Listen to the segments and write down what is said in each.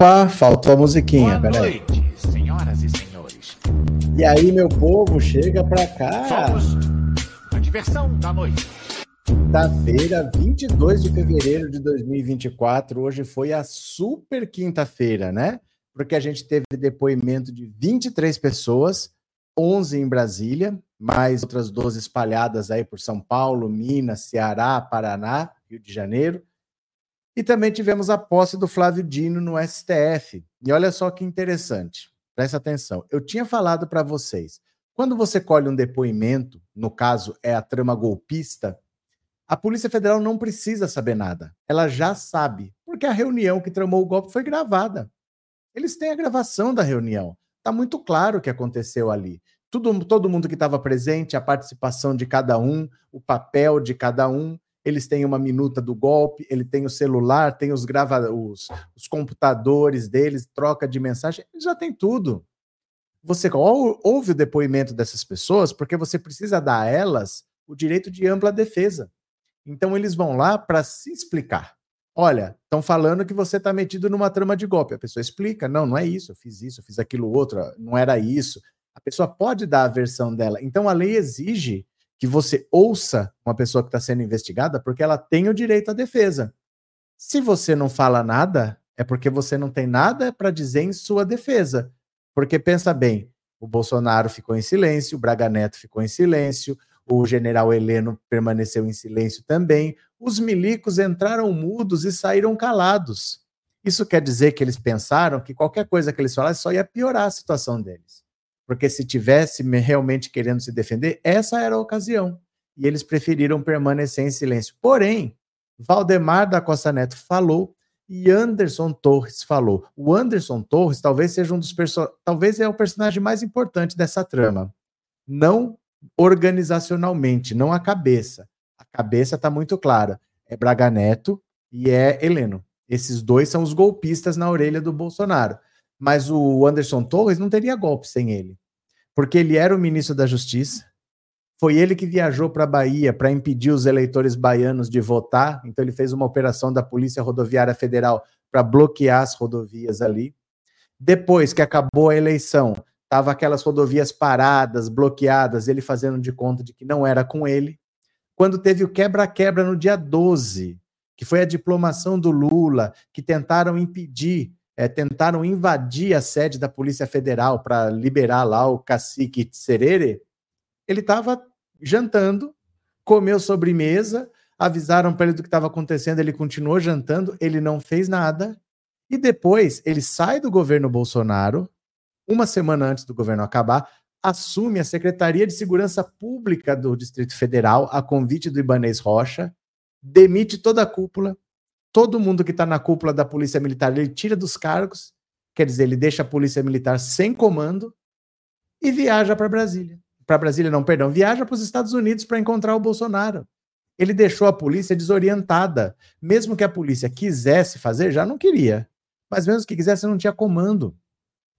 Opa, faltou a musiquinha, Boa peraí. noite, senhoras e senhores. E aí, meu povo, chega pra cá. Somos a diversão da noite. Quinta-feira, 22 de fevereiro de 2024. Hoje foi a super quinta-feira, né? Porque a gente teve depoimento de 23 pessoas, 11 em Brasília, mais outras 12 espalhadas aí por São Paulo, Minas, Ceará, Paraná, Rio de Janeiro. E também tivemos a posse do Flávio Dino no STF. E olha só que interessante. Presta atenção. Eu tinha falado para vocês, quando você colhe um depoimento, no caso é a trama golpista, a Polícia Federal não precisa saber nada. Ela já sabe, porque a reunião que tramou o golpe foi gravada. Eles têm a gravação da reunião. Está muito claro o que aconteceu ali. Tudo, todo mundo que estava presente, a participação de cada um, o papel de cada um. Eles têm uma minuta do golpe, ele tem o celular, tem os, grava os, os computadores deles, troca de mensagem, ele já tem tudo. Você ou- ouve o depoimento dessas pessoas porque você precisa dar a elas o direito de ampla defesa. Então eles vão lá para se explicar. Olha, estão falando que você está metido numa trama de golpe. A pessoa explica: não, não é isso, eu fiz isso, eu fiz aquilo outro, não era isso. A pessoa pode dar a versão dela. Então a lei exige que você ouça uma pessoa que está sendo investigada porque ela tem o direito à defesa. Se você não fala nada, é porque você não tem nada para dizer em sua defesa. Porque pensa bem, o Bolsonaro ficou em silêncio, o Braga Neto ficou em silêncio, o general Heleno permaneceu em silêncio também. Os milicos entraram mudos e saíram calados. Isso quer dizer que eles pensaram que qualquer coisa que eles falassem só ia piorar a situação deles. Porque se tivesse me- realmente querendo se defender, essa era a ocasião. E eles preferiram permanecer em silêncio. Porém, Valdemar da Costa Neto falou e Anderson Torres falou. O Anderson Torres talvez seja um dos talvez é o personagem mais importante dessa trama. Não organizacionalmente, não a cabeça. A cabeça está muito clara. É Braga Neto e é Heleno. Esses dois são os golpistas na orelha do Bolsonaro. Mas o Anderson Torres não teria golpe sem ele. Porque ele era o ministro da Justiça. Foi ele que viajou para a Bahia para impedir os eleitores baianos de votar. Então, ele fez uma operação da Polícia Rodoviária Federal para bloquear as rodovias ali. Depois que acabou a eleição, tava aquelas rodovias paradas, bloqueadas, ele fazendo de conta de que não era com ele. Quando teve o quebra-quebra no dia 12, que foi a diplomação do Lula, que tentaram impedir, eh, tentaram invadir a sede da Polícia Federal para liberar lá o cacique Serere, ele estava jantando, comeu sobremesa, avisaram para ele do que estava acontecendo, ele continuou jantando, ele não fez nada. E depois ele sai do governo Bolsonaro, uma semana antes do governo acabar, assume a Secretaria de Segurança Pública do Distrito Federal, a convite do Ibanez Rocha, demite toda a cúpula, todo mundo que está na cúpula da Polícia Militar, ele tira dos cargos, quer dizer, ele deixa a Polícia Militar sem comando e viaja para Brasília. Para Brasília, não, perdão, viaja para os Estados Unidos para encontrar o Bolsonaro. Ele deixou a polícia desorientada. Mesmo que a polícia quisesse fazer, já não queria. Mas mesmo que quisesse, não tinha comando.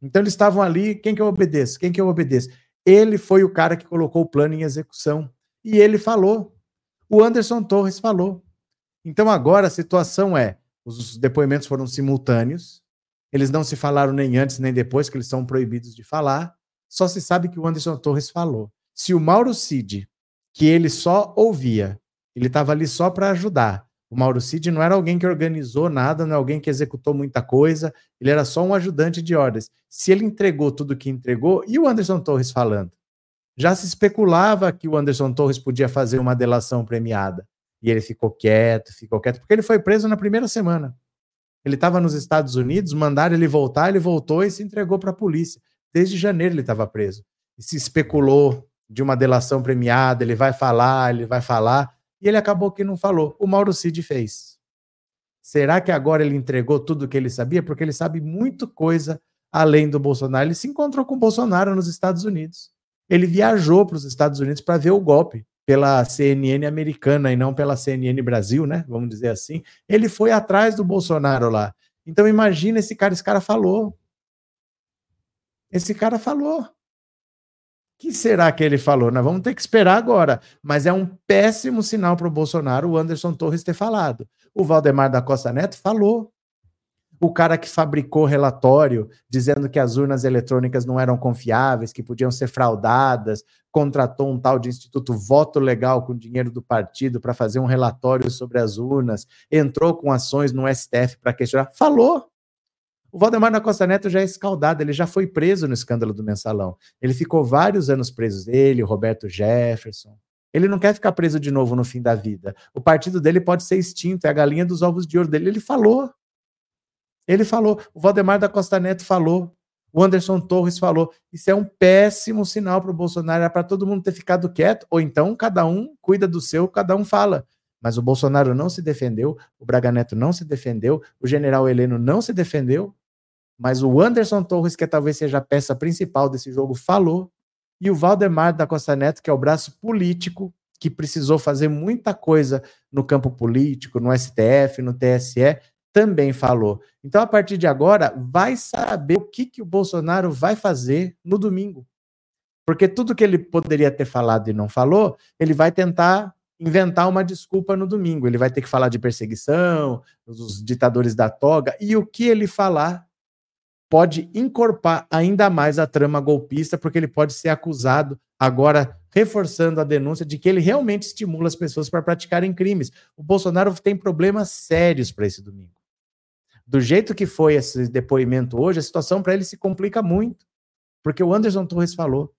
Então eles estavam ali, quem que eu obedeço? Quem que eu obedeço? Ele foi o cara que colocou o plano em execução. E ele falou. O Anderson Torres falou. Então agora a situação é, os depoimentos foram simultâneos. Eles não se falaram nem antes nem depois, que eles são proibidos de falar. Só se sabe que o Anderson Torres falou. Se o Mauro Cid, que ele só ouvia, ele estava ali só para ajudar. O Mauro Cid não era alguém que organizou nada, não é alguém que executou muita coisa, ele era só um ajudante de ordens. Se ele entregou tudo que entregou, e o Anderson Torres falando? Já se especulava que o Anderson Torres podia fazer uma delação premiada. E ele ficou quieto, ficou quieto, porque ele foi preso na primeira semana. Ele estava nos Estados Unidos, mandaram ele voltar, ele voltou e se entregou para a polícia. Desde janeiro ele estava preso. E se especulou de uma delação premiada, ele vai falar, ele vai falar, e ele acabou que não falou. O Mauro Cid fez. Será que agora ele entregou tudo o que ele sabia? Porque ele sabe muito coisa além do Bolsonaro. Ele se encontrou com o Bolsonaro nos Estados Unidos. Ele viajou para os Estados Unidos para ver o golpe pela CNN americana e não pela CNN Brasil, né? Vamos dizer assim. Ele foi atrás do Bolsonaro lá. Então imagina esse cara, esse cara falou. Esse cara falou. O que será que ele falou? Nós vamos ter que esperar agora. Mas é um péssimo sinal para o Bolsonaro o Anderson Torres ter falado. O Valdemar da Costa Neto falou. O cara que fabricou relatório dizendo que as urnas eletrônicas não eram confiáveis, que podiam ser fraudadas, contratou um tal de Instituto Voto Legal com dinheiro do partido para fazer um relatório sobre as urnas, entrou com ações no STF para questionar. Falou. O Valdemar da Costa Neto já é escaldado, ele já foi preso no escândalo do mensalão. Ele ficou vários anos preso, ele, o Roberto Jefferson. Ele não quer ficar preso de novo no fim da vida. O partido dele pode ser extinto, é a galinha dos ovos de ouro dele. Ele falou. Ele falou. O Valdemar da Costa Neto falou. O Anderson Torres falou. Isso é um péssimo sinal para o Bolsonaro. Era para todo mundo ter ficado quieto, ou então cada um cuida do seu, cada um fala. Mas o Bolsonaro não se defendeu, o Braga Neto não se defendeu, o general Heleno não se defendeu, mas o Anderson Torres, que talvez seja a peça principal desse jogo, falou. E o Valdemar da Costa Neto, que é o braço político, que precisou fazer muita coisa no campo político, no STF, no TSE, também falou. Então, a partir de agora, vai saber o que, que o Bolsonaro vai fazer no domingo. Porque tudo que ele poderia ter falado e não falou, ele vai tentar inventar uma desculpa no domingo. Ele vai ter que falar de perseguição, dos ditadores da toga, e o que ele falar pode encorpar ainda mais a trama golpista, porque ele pode ser acusado, agora reforçando a denúncia de que ele realmente estimula as pessoas para praticarem crimes. O Bolsonaro tem problemas sérios para esse domingo. Do jeito que foi esse depoimento hoje, a situação para ele se complica muito, porque o Anderson Torres falou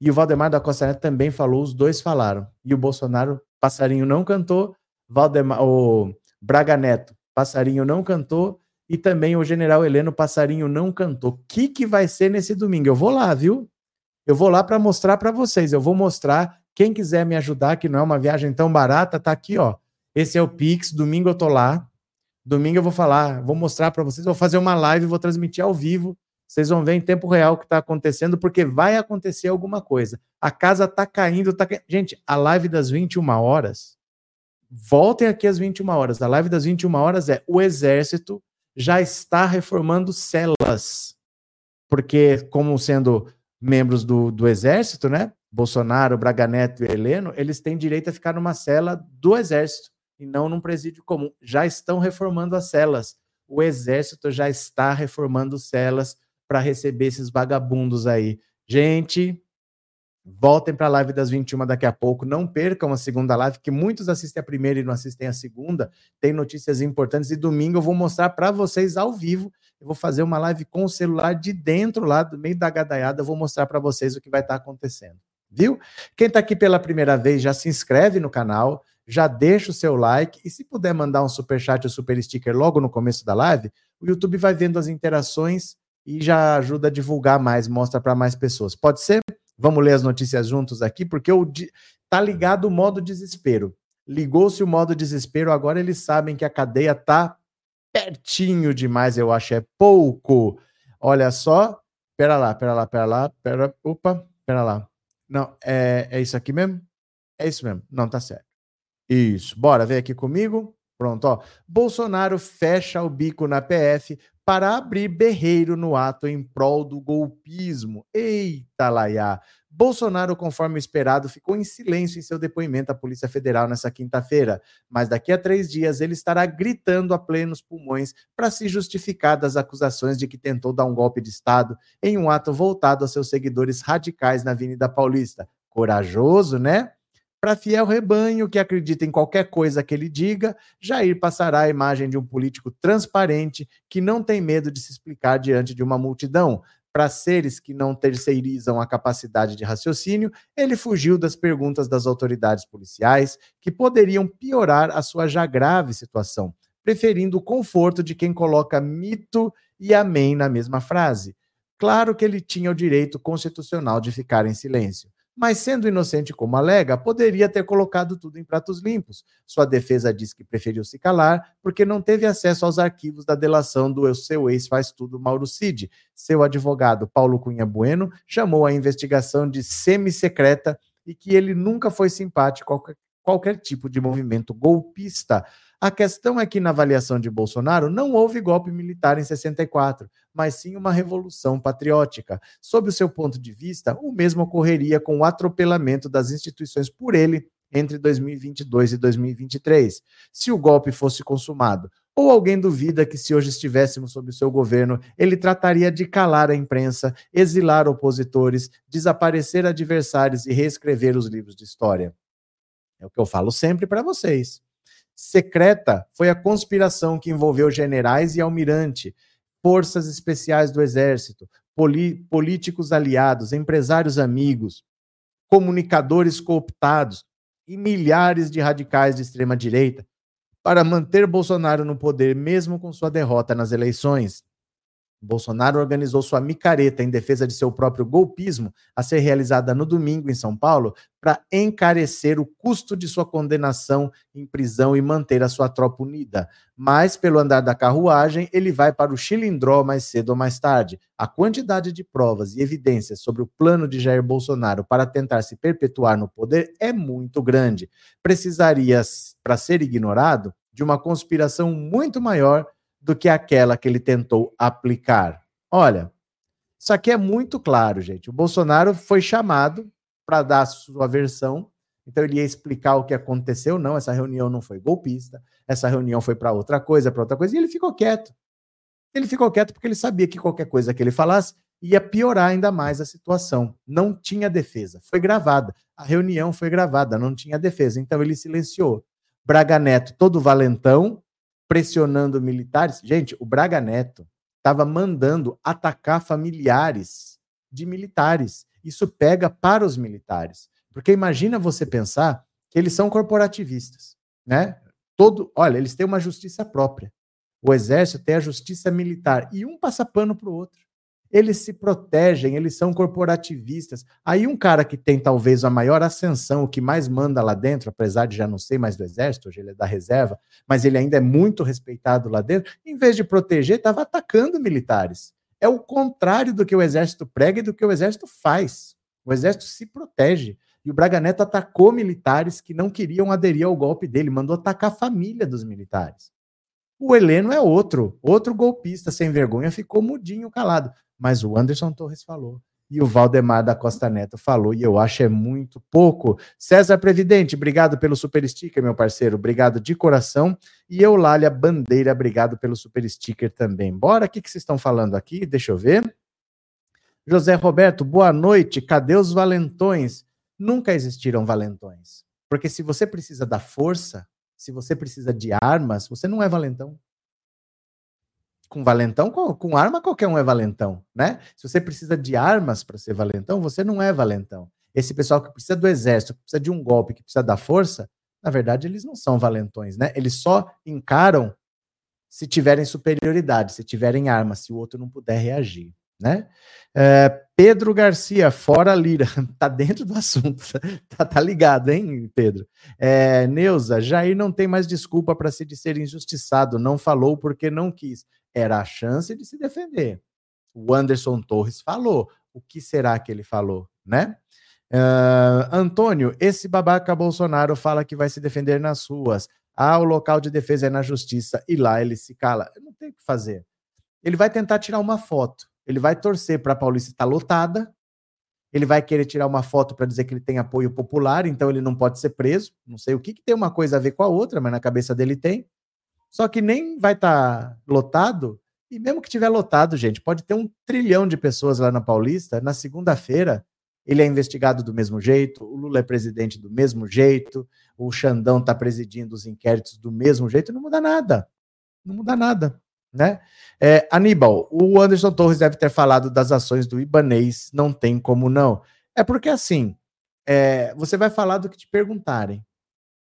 e o Valdemar da Costa Neto também falou, os dois falaram. E o Bolsonaro, passarinho não cantou, Valdemar, o Braga Neto, passarinho não cantou, e também o general Heleno Passarinho não cantou. O que, que vai ser nesse domingo? Eu vou lá, viu? Eu vou lá para mostrar para vocês. Eu vou mostrar. Quem quiser me ajudar, que não é uma viagem tão barata, tá aqui, ó. Esse é o Pix. Domingo eu tô lá. Domingo eu vou falar, vou mostrar para vocês. Vou fazer uma live, vou transmitir ao vivo. Vocês vão ver em tempo real o que está acontecendo, porque vai acontecer alguma coisa. A casa tá caindo, tá Gente, a live das 21 horas. Voltem aqui às 21 horas. A live das 21 horas é o exército já está reformando celas, porque, como sendo membros do, do Exército, né? Bolsonaro, Braga Neto e Heleno, eles têm direito a ficar numa cela do Exército e não num presídio comum. Já estão reformando as celas. O Exército já está reformando celas para receber esses vagabundos aí. Gente, Voltem para a live das 21 daqui a pouco. Não percam a segunda live, que muitos assistem a primeira e não assistem a segunda. Tem notícias importantes. E domingo eu vou mostrar para vocês ao vivo. Eu vou fazer uma live com o celular de dentro, lá do meio da gadaiada. Eu vou mostrar para vocês o que vai estar tá acontecendo. Viu? Quem está aqui pela primeira vez, já se inscreve no canal, já deixa o seu like. E se puder mandar um super chat ou super sticker logo no começo da live, o YouTube vai vendo as interações e já ajuda a divulgar mais, mostra para mais pessoas. Pode ser? Vamos ler as notícias juntos aqui, porque o tá ligado o modo desespero. Ligou-se o modo desespero, agora eles sabem que a cadeia tá pertinho demais, eu acho, é pouco. Olha só, pera lá, pera lá, pera lá, pera, opa, pera lá. Não, é, é isso aqui mesmo? É isso mesmo, não, tá certo. Isso, bora, vem aqui comigo. Pronto, ó. Bolsonaro fecha o bico na PF para abrir berreiro no ato em prol do golpismo. Eita, Laiá! Bolsonaro, conforme esperado, ficou em silêncio em seu depoimento à Polícia Federal nessa quinta-feira, mas daqui a três dias ele estará gritando a plenos pulmões para se justificar das acusações de que tentou dar um golpe de Estado em um ato voltado a seus seguidores radicais na Avenida Paulista. Corajoso, né? Para fiel rebanho que acredita em qualquer coisa que ele diga, Jair passará a imagem de um político transparente que não tem medo de se explicar diante de uma multidão. Para seres que não terceirizam a capacidade de raciocínio, ele fugiu das perguntas das autoridades policiais, que poderiam piorar a sua já grave situação, preferindo o conforto de quem coloca mito e amém na mesma frase. Claro que ele tinha o direito constitucional de ficar em silêncio mas sendo inocente como alega, poderia ter colocado tudo em pratos limpos. Sua defesa diz que preferiu se calar porque não teve acesso aos arquivos da delação do seu ex-faz tudo Mauro Cid. Seu advogado, Paulo Cunha Bueno, chamou a investigação de semi-secreta e que ele nunca foi simpático a qualquer tipo de movimento golpista. A questão é que, na avaliação de Bolsonaro, não houve golpe militar em 64, mas sim uma revolução patriótica. Sob o seu ponto de vista, o mesmo ocorreria com o atropelamento das instituições por ele entre 2022 e 2023. Se o golpe fosse consumado, Ou alguém duvida que, se hoje estivéssemos sob o seu governo, ele trataria de calar a imprensa, exilar opositores, desaparecer adversários e reescrever os livros de história? É o que eu falo sempre para vocês. Secreta foi a conspiração que envolveu generais e almirante, forças especiais do exército, políticos aliados, empresários amigos, comunicadores cooptados e milhares de radicais de extrema direita para manter Bolsonaro no poder, mesmo com sua derrota nas eleições. Bolsonaro organizou sua micareta em defesa de seu próprio golpismo, a ser realizada no domingo em São Paulo, para encarecer o custo de sua condenação em prisão e manter a sua tropa unida. Mas, pelo andar da carruagem, ele vai para o chilindró mais cedo ou mais tarde. A quantidade de provas e evidências sobre o plano de Jair Bolsonaro para tentar se perpetuar no poder é muito grande. Precisaria, para ser ignorado, de uma conspiração muito maior do que aquela que ele tentou aplicar. Olha, isso aqui é muito claro, gente. O Bolsonaro foi chamado para dar sua versão, então ele ia explicar o que aconteceu. Não, essa reunião não foi golpista, essa reunião foi para outra coisa, para outra coisa, e ele ficou quieto. Ele ficou quieto porque ele sabia que qualquer coisa que ele falasse ia piorar ainda mais a situação. Não tinha defesa. Foi gravada. A reunião foi gravada, não tinha defesa. Então ele silenciou. Braga Neto, todo valentão, pressionando militares. Gente, o Braga Neto estava mandando atacar familiares de militares. Isso pega para os militares. Porque imagina você pensar que eles são corporativistas, né? Todo, olha, eles têm uma justiça própria. O exército tem a justiça militar e um passa pano para o outro eles se protegem, eles são corporativistas. Aí um cara que tem talvez a maior ascensão, o que mais manda lá dentro, apesar de já não ser mais do exército, hoje ele é da reserva, mas ele ainda é muito respeitado lá dentro, em vez de proteger, estava atacando militares. É o contrário do que o exército prega e do que o exército faz. O exército se protege. E o Braga Neto atacou militares que não queriam aderir ao golpe dele, mandou atacar a família dos militares. O Heleno é outro, outro golpista sem vergonha, ficou mudinho, calado mas o Anderson Torres falou. E o Valdemar da Costa Neto falou, e eu acho é muito pouco. César Previdente, obrigado pelo super sticker, meu parceiro, obrigado de coração. E Eulália Bandeira, obrigado pelo super sticker também. Bora, o que, que vocês estão falando aqui? Deixa eu ver. José Roberto, boa noite. Cadê os valentões? Nunca existiram valentões. Porque se você precisa da força, se você precisa de armas, você não é valentão com valentão, com, com, arma qualquer um é valentão, né? Se você precisa de armas para ser valentão, você não é valentão. Esse pessoal que precisa do exército, que precisa de um golpe, que precisa da força, na verdade eles não são valentões, né? Eles só encaram se tiverem superioridade, se tiverem armas, se o outro não puder reagir, né? É, Pedro Garcia, fora Lira, tá dentro do assunto, tá, tá ligado, hein, Pedro? É, Neuza, Jair não tem mais desculpa para se de ser injustiçado, não falou porque não quis era a chance de se defender. O Anderson Torres falou. O que será que ele falou, né? Uh, Antônio, esse babaca Bolsonaro fala que vai se defender nas ruas. Ah, o local de defesa é na justiça e lá ele se cala. Não tem o que fazer. Ele vai tentar tirar uma foto. Ele vai torcer para a Paulista estar lotada. Ele vai querer tirar uma foto para dizer que ele tem apoio popular, então ele não pode ser preso. Não sei o que, que tem uma coisa a ver com a outra, mas na cabeça dele tem. Só que nem vai estar tá lotado. E mesmo que tiver lotado, gente, pode ter um trilhão de pessoas lá na Paulista. Na segunda-feira, ele é investigado do mesmo jeito, o Lula é presidente do mesmo jeito, o Xandão está presidindo os inquéritos do mesmo jeito, não muda nada. Não muda nada. Né? É, Aníbal, o Anderson Torres deve ter falado das ações do Ibanês, não tem como não. É porque assim, é, você vai falar do que te perguntarem,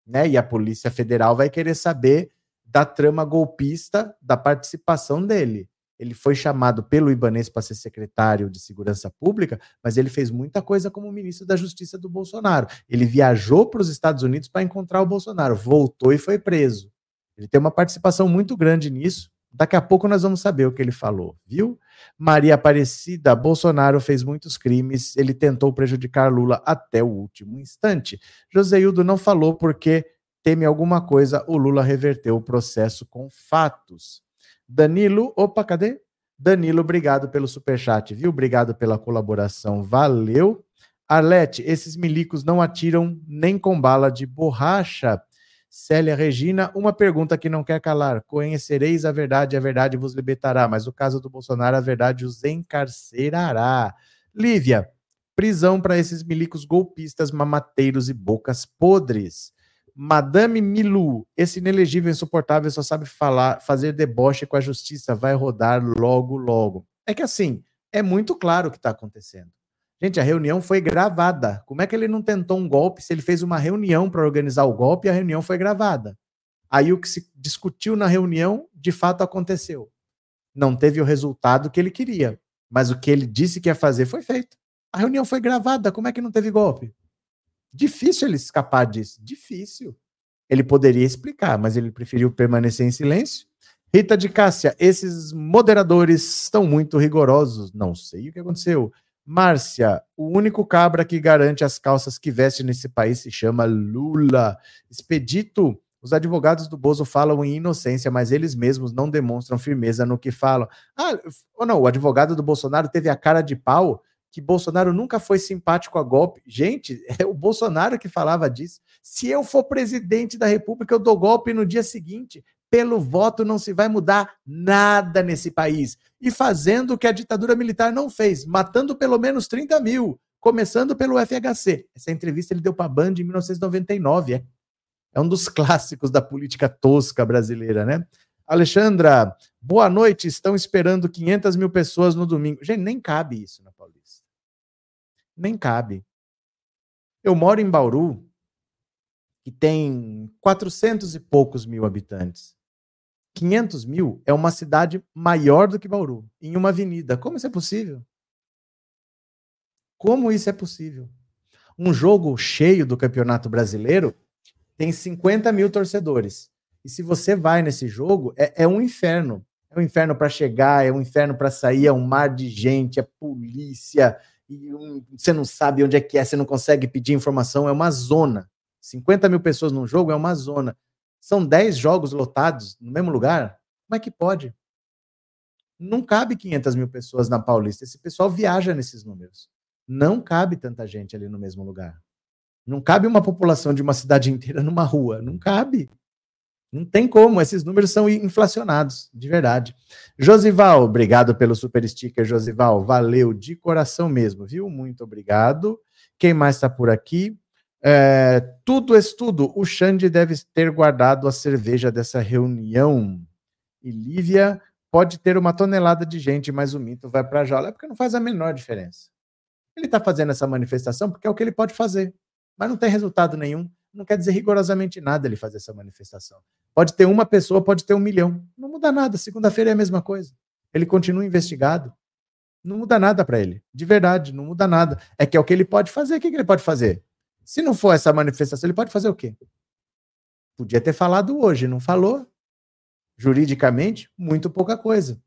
né? E a Polícia Federal vai querer saber da trama golpista da participação dele. Ele foi chamado pelo Ibanês para ser secretário de Segurança Pública, mas ele fez muita coisa como ministro da Justiça do Bolsonaro. Ele viajou para os Estados Unidos para encontrar o Bolsonaro, voltou e foi preso. Ele tem uma participação muito grande nisso. Daqui a pouco nós vamos saber o que ele falou, viu? Maria Aparecida, Bolsonaro fez muitos crimes, ele tentou prejudicar Lula até o último instante. Joseildo não falou porque teme alguma coisa, o Lula reverteu o processo com fatos. Danilo, opa, cadê? Danilo, obrigado pelo superchat, viu? Obrigado pela colaboração, valeu. Arlete, esses milicos não atiram nem com bala de borracha. Célia Regina, uma pergunta que não quer calar. Conhecereis a verdade, a verdade vos libertará. Mas o caso do Bolsonaro, a verdade os encarcerará. Lívia, prisão para esses milicos golpistas, mamateiros e bocas podres. Madame Milu, esse inelegível insuportável só sabe falar, fazer deboche com a justiça, vai rodar logo, logo. É que assim, é muito claro o que está acontecendo. Gente, a reunião foi gravada. Como é que ele não tentou um golpe se ele fez uma reunião para organizar o golpe e a reunião foi gravada? Aí o que se discutiu na reunião, de fato aconteceu. Não teve o resultado que ele queria, mas o que ele disse que ia fazer foi feito. A reunião foi gravada, como é que não teve golpe? Difícil ele escapar disso, difícil. Ele poderia explicar, mas ele preferiu permanecer em silêncio. Rita de Cássia, esses moderadores estão muito rigorosos. Não sei o que aconteceu. Márcia, o único cabra que garante as calças que veste nesse país se chama Lula. Expedito, os advogados do Bozo falam em inocência, mas eles mesmos não demonstram firmeza no que falam. Ah, ou não, o advogado do Bolsonaro teve a cara de pau que Bolsonaro nunca foi simpático a golpe. Gente, é o Bolsonaro que falava disso. Se eu for presidente da República, eu dou golpe no dia seguinte pelo voto não se vai mudar nada nesse país. E fazendo o que a ditadura militar não fez, matando pelo menos 30 mil, começando pelo FHC. Essa entrevista ele deu para a Band em 1999. É, é um dos clássicos da política tosca brasileira, né? Alexandra, boa noite. Estão esperando 500 mil pessoas no domingo. Gente, nem cabe isso na Paulista. Nem cabe. Eu moro em Bauru, que tem 400 e poucos mil habitantes. 500 mil é uma cidade maior do que Bauru, em uma avenida. Como isso é possível? Como isso é possível? Um jogo cheio do Campeonato Brasileiro tem 50 mil torcedores. E se você vai nesse jogo, é, é um inferno. É um inferno para chegar, é um inferno para sair, é um mar de gente, é polícia, e você não sabe onde é que é, você não consegue pedir informação, é uma zona. 50 mil pessoas num jogo é uma zona. São 10 jogos lotados no mesmo lugar? Como é que pode? Não cabe 500 mil pessoas na Paulista. Esse pessoal viaja nesses números. Não cabe tanta gente ali no mesmo lugar. Não cabe uma população de uma cidade inteira numa rua. Não cabe. Não tem como, esses números são inflacionados, de verdade. Josival, obrigado pelo super sticker, Josival. Valeu de coração mesmo, viu? Muito obrigado. Quem mais está por aqui? É, tudo estudo. O Xande deve ter guardado a cerveja dessa reunião. E Lívia pode ter uma tonelada de gente, mas o mito vai para a jaula. É porque não faz a menor diferença. Ele está fazendo essa manifestação porque é o que ele pode fazer. Mas não tem resultado nenhum. Não quer dizer rigorosamente nada ele fazer essa manifestação. Pode ter uma pessoa, pode ter um milhão. Não muda nada. Segunda-feira é a mesma coisa. Ele continua investigado. Não muda nada para ele. De verdade, não muda nada. É que é o que ele pode fazer. O que, que ele pode fazer? Se não for essa manifestação, ele pode fazer o quê? Podia ter falado hoje, não falou. Juridicamente, muito pouca coisa.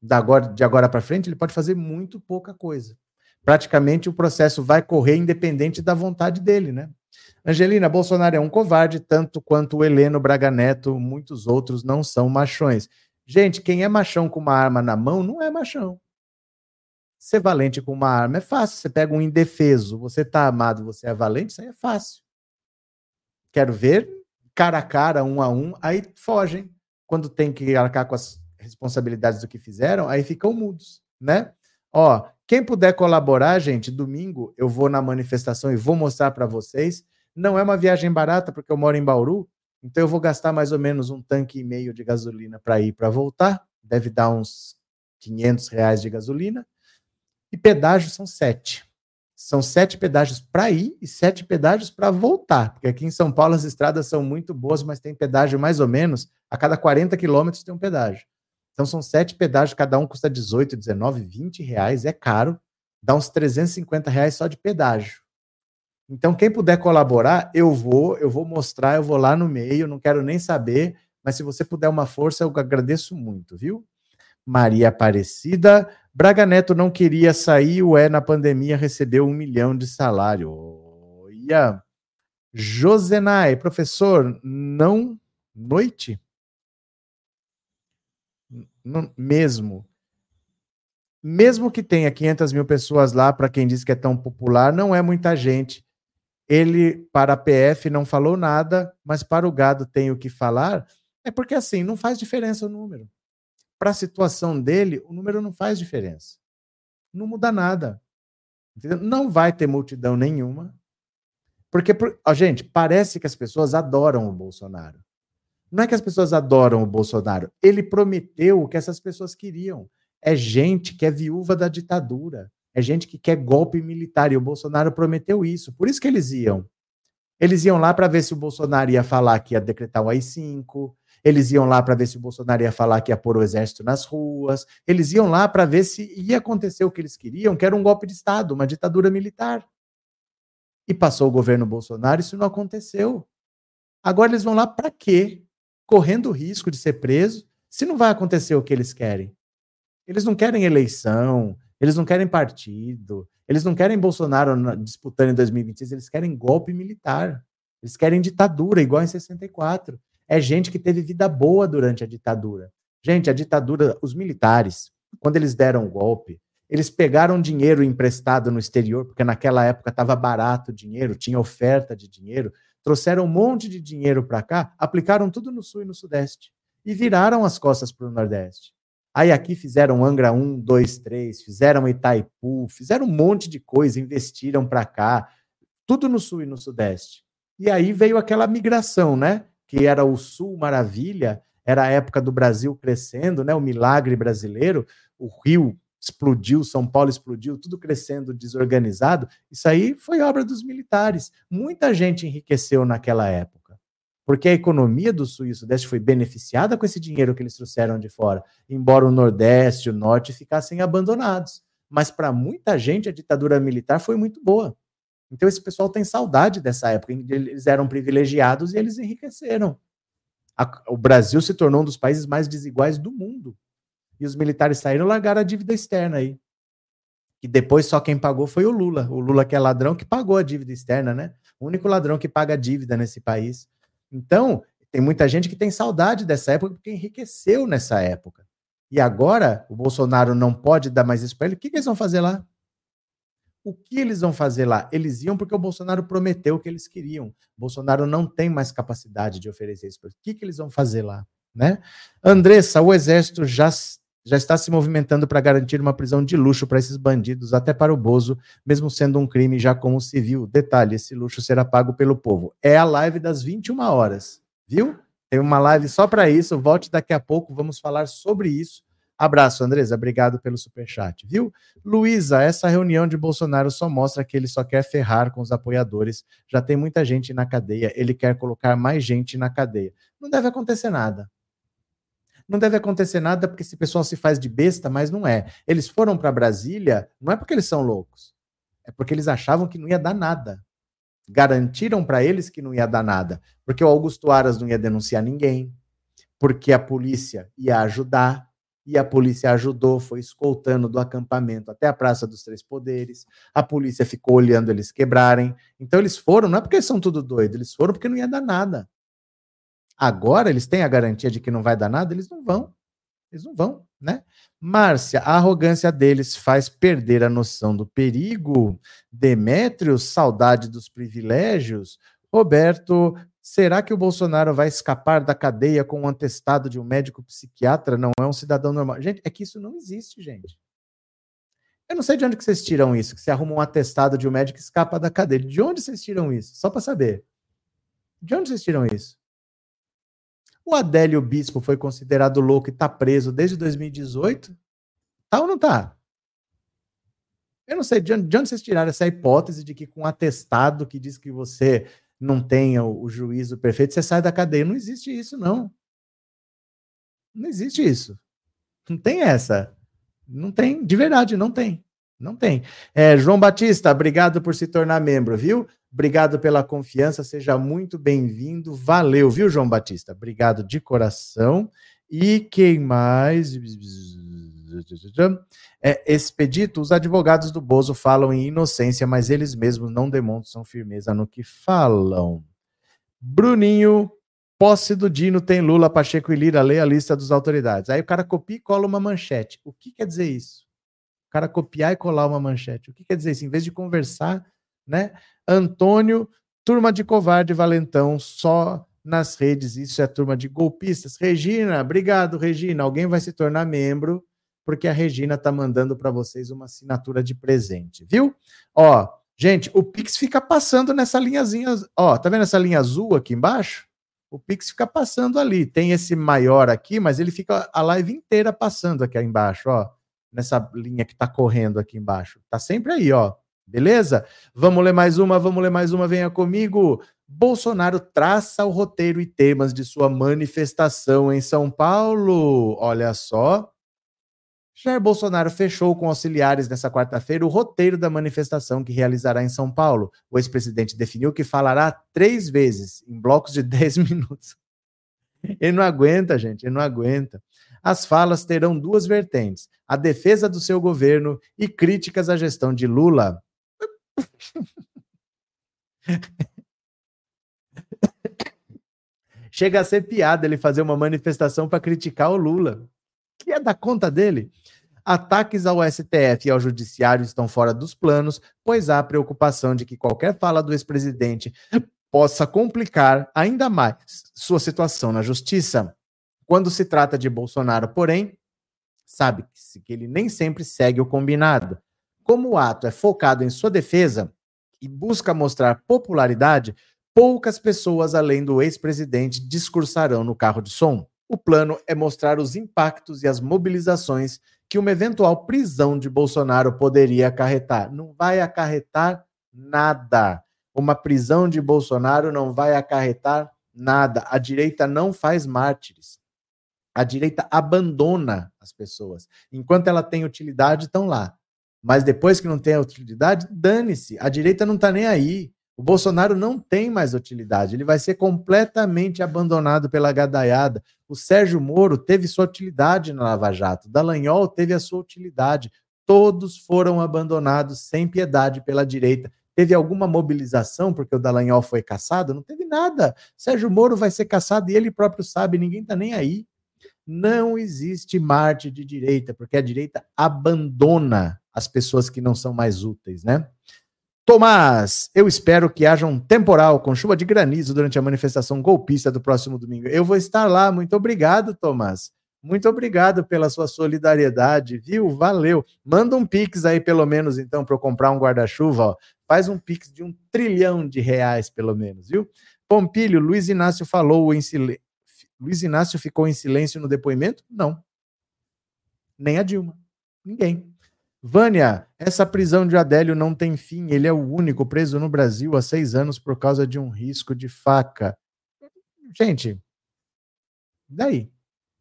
Da agora, de agora para frente, ele pode fazer muito pouca coisa. Praticamente o processo vai correr independente da vontade dele, né? Angelina, Bolsonaro é um covarde, tanto quanto o Heleno Braga Neto, muitos outros não são machões. Gente, quem é machão com uma arma na mão não é machão. Ser valente com uma arma é fácil. Você pega um indefeso, você tá amado, você é valente, isso aí é fácil. Quero ver cara a cara, um a um, aí fogem. Quando tem que arcar com as responsabilidades do que fizeram, aí ficam mudos, né? Ó, quem puder colaborar, gente, domingo eu vou na manifestação e vou mostrar para vocês. Não é uma viagem barata, porque eu moro em Bauru, então eu vou gastar mais ou menos um tanque e meio de gasolina para ir para voltar. Deve dar uns 500 reais de gasolina. E pedágios são sete. São sete pedágios para ir e sete pedágios para voltar. Porque aqui em São Paulo as estradas são muito boas, mas tem pedágio mais ou menos a cada 40 quilômetros tem um pedágio. Então são sete pedágios, cada um custa 18, 19, 20 reais, é caro. Dá uns 350 reais só de pedágio. Então, quem puder colaborar, eu vou, eu vou mostrar, eu vou lá no meio, não quero nem saber, mas se você puder uma força, eu agradeço muito, viu? Maria Aparecida, Braga Neto não queria sair, o é na pandemia recebeu um milhão de salário. Olha. Josenai, professor, não noite? Não, mesmo. Mesmo que tenha 500 mil pessoas lá, para quem diz que é tão popular, não é muita gente. ele, para a PF, não falou nada, mas para o gado tem o que falar, é porque assim, não faz diferença o número. Para a situação dele, o número não faz diferença. Não muda nada. Entendeu? Não vai ter multidão nenhuma. Porque, ó, gente, parece que as pessoas adoram o Bolsonaro. Não é que as pessoas adoram o Bolsonaro. Ele prometeu o que essas pessoas queriam. É gente que é viúva da ditadura. É gente que quer golpe militar. E o Bolsonaro prometeu isso. Por isso que eles iam. Eles iam lá para ver se o Bolsonaro ia falar que ia decretar o AI-5. Eles iam lá para ver se o Bolsonaro ia falar que ia pôr o exército nas ruas. Eles iam lá para ver se ia acontecer o que eles queriam, que era um golpe de Estado, uma ditadura militar. E passou o governo Bolsonaro, isso não aconteceu. Agora eles vão lá para quê? Correndo o risco de ser preso, se não vai acontecer o que eles querem. Eles não querem eleição, eles não querem partido, eles não querem Bolsonaro disputando em 2026, eles querem golpe militar. Eles querem ditadura, igual em 64. É gente que teve vida boa durante a ditadura. Gente, a ditadura, os militares, quando eles deram o golpe, eles pegaram dinheiro emprestado no exterior, porque naquela época estava barato o dinheiro, tinha oferta de dinheiro, trouxeram um monte de dinheiro para cá, aplicaram tudo no sul e no sudeste e viraram as costas para o nordeste. Aí aqui fizeram Angra 1, 2, 3, fizeram Itaipu, fizeram um monte de coisa, investiram para cá, tudo no sul e no sudeste. E aí veio aquela migração, né? Que era o sul maravilha, era a época do Brasil crescendo, né? O milagre brasileiro, o Rio explodiu, São Paulo explodiu, tudo crescendo desorganizado. Isso aí foi obra dos militares. Muita gente enriqueceu naquela época, porque a economia do Sul e Sudeste foi beneficiada com esse dinheiro que eles trouxeram de fora, embora o Nordeste e o Norte ficassem abandonados. Mas para muita gente a ditadura militar foi muito boa. Então esse pessoal tem saudade dessa época, eles eram privilegiados e eles enriqueceram. O Brasil se tornou um dos países mais desiguais do mundo e os militares saíram e largaram a dívida externa aí. E depois só quem pagou foi o Lula. O Lula, que é ladrão, que pagou a dívida externa, né? O único ladrão que paga a dívida nesse país. Então, tem muita gente que tem saudade dessa época porque enriqueceu nessa época. E agora o Bolsonaro não pode dar mais isso para ele. O que, que eles vão fazer lá? O que eles vão fazer lá? Eles iam porque o Bolsonaro prometeu o que eles queriam. O Bolsonaro não tem mais capacidade de oferecer isso. O que, que eles vão fazer lá? Né? Andressa, o exército já já está se movimentando para garantir uma prisão de luxo para esses bandidos, até para o Bozo, mesmo sendo um crime já como civil. Detalhe: esse luxo será pago pelo povo. É a live das 21 horas, viu? Tem uma live só para isso. Volte daqui a pouco, vamos falar sobre isso. Abraço, Andresa. Obrigado pelo superchat, viu? Luísa, essa reunião de Bolsonaro só mostra que ele só quer ferrar com os apoiadores. Já tem muita gente na cadeia, ele quer colocar mais gente na cadeia. Não deve acontecer nada. Não deve acontecer nada porque esse pessoal se faz de besta, mas não é. Eles foram para Brasília, não é porque eles são loucos, é porque eles achavam que não ia dar nada. Garantiram para eles que não ia dar nada, porque o Augusto Aras não ia denunciar ninguém, porque a polícia ia ajudar, e a polícia ajudou, foi escoltando do acampamento até a Praça dos Três Poderes. A polícia ficou olhando eles quebrarem. Então eles foram, não é porque eles são tudo doido, eles foram porque não ia dar nada. Agora eles têm a garantia de que não vai dar nada, eles não vão. Eles não vão, né? Márcia, a arrogância deles faz perder a noção do perigo. Demétrio, saudade dos privilégios. Roberto, será que o Bolsonaro vai escapar da cadeia com um atestado de um médico psiquiatra? Não é um cidadão normal. Gente, é que isso não existe, gente. Eu não sei de onde que vocês tiram isso, que você arruma um atestado de um médico que escapa da cadeia. De onde vocês tiram isso? Só para saber. De onde vocês tiram isso? O Adélio Bispo foi considerado louco e está preso desde 2018? Tá ou não tá? Eu não sei de onde, de onde vocês tiraram essa hipótese de que com um atestado que diz que você não tenha o, o juízo perfeito, você sai da cadeia. Não existe isso, não. Não existe isso. Não tem essa. Não tem, de verdade, não tem. Não tem. É, João Batista, obrigado por se tornar membro, viu? Obrigado pela confiança, seja muito bem-vindo. Valeu, viu, João Batista? Obrigado de coração. E quem mais? É, expedito, os advogados do Bozo falam em inocência, mas eles mesmos não demonstram firmeza no que falam. Bruninho, posse do Dino tem Lula, Pacheco e Lira, lê a lista dos autoridades. Aí o cara copia e cola uma manchete. O que quer dizer isso? O cara copiar e colar uma manchete. O que quer dizer isso? Em vez de conversar né? Antônio, turma de covarde valentão, só nas redes, isso é turma de golpistas. Regina, obrigado, Regina. Alguém vai se tornar membro, porque a Regina tá mandando para vocês uma assinatura de presente, viu? Ó, gente, o Pix fica passando nessa linhazinha, ó, tá vendo essa linha azul aqui embaixo? O Pix fica passando ali. Tem esse maior aqui, mas ele fica a live inteira passando aqui embaixo, ó, nessa linha que tá correndo aqui embaixo. Tá sempre aí, ó. Beleza? Vamos ler mais uma, vamos ler mais uma, venha comigo. Bolsonaro traça o roteiro e temas de sua manifestação em São Paulo. Olha só. Jair Bolsonaro fechou com auxiliares nessa quarta-feira o roteiro da manifestação que realizará em São Paulo. O ex-presidente definiu que falará três vezes, em blocos de 10 minutos. Ele não aguenta, gente, ele não aguenta. As falas terão duas vertentes: a defesa do seu governo e críticas à gestão de Lula. Chega a ser piada ele fazer uma manifestação para criticar o Lula. Que é da conta dele. Ataques ao STF e ao Judiciário estão fora dos planos, pois há preocupação de que qualquer fala do ex-presidente possa complicar ainda mais sua situação na justiça. Quando se trata de Bolsonaro, porém, sabe-se que ele nem sempre segue o combinado. Como o ato é focado em sua defesa e busca mostrar popularidade, poucas pessoas além do ex-presidente discursarão no carro de som. O plano é mostrar os impactos e as mobilizações que uma eventual prisão de Bolsonaro poderia acarretar. Não vai acarretar nada. Uma prisão de Bolsonaro não vai acarretar nada. A direita não faz mártires. A direita abandona as pessoas. Enquanto ela tem utilidade, estão lá. Mas depois que não tem a utilidade, dane-se. A direita não está nem aí. O Bolsonaro não tem mais utilidade. Ele vai ser completamente abandonado pela gadaiada. O Sérgio Moro teve sua utilidade na Lava Jato. Dallagnol teve a sua utilidade. Todos foram abandonados sem piedade pela direita. Teve alguma mobilização porque o Dallagnol foi caçado? Não teve nada. Sérgio Moro vai ser caçado e ele próprio sabe, ninguém está nem aí. Não existe Marte de direita, porque a direita abandona as pessoas que não são mais úteis, né? Tomás, eu espero que haja um temporal com chuva de granizo durante a manifestação golpista do próximo domingo. Eu vou estar lá. Muito obrigado, Tomás. Muito obrigado pela sua solidariedade, viu? Valeu. Manda um pix aí, pelo menos, então, para eu comprar um guarda-chuva. Faz um pix de um trilhão de reais, pelo menos, viu? Pompilho, Luiz Inácio falou em silêncio. Luiz Inácio ficou em silêncio no depoimento? Não. Nem a Dilma. Ninguém. Vânia, essa prisão de Adélio não tem fim. Ele é o único preso no Brasil há seis anos por causa de um risco de faca. Gente, daí,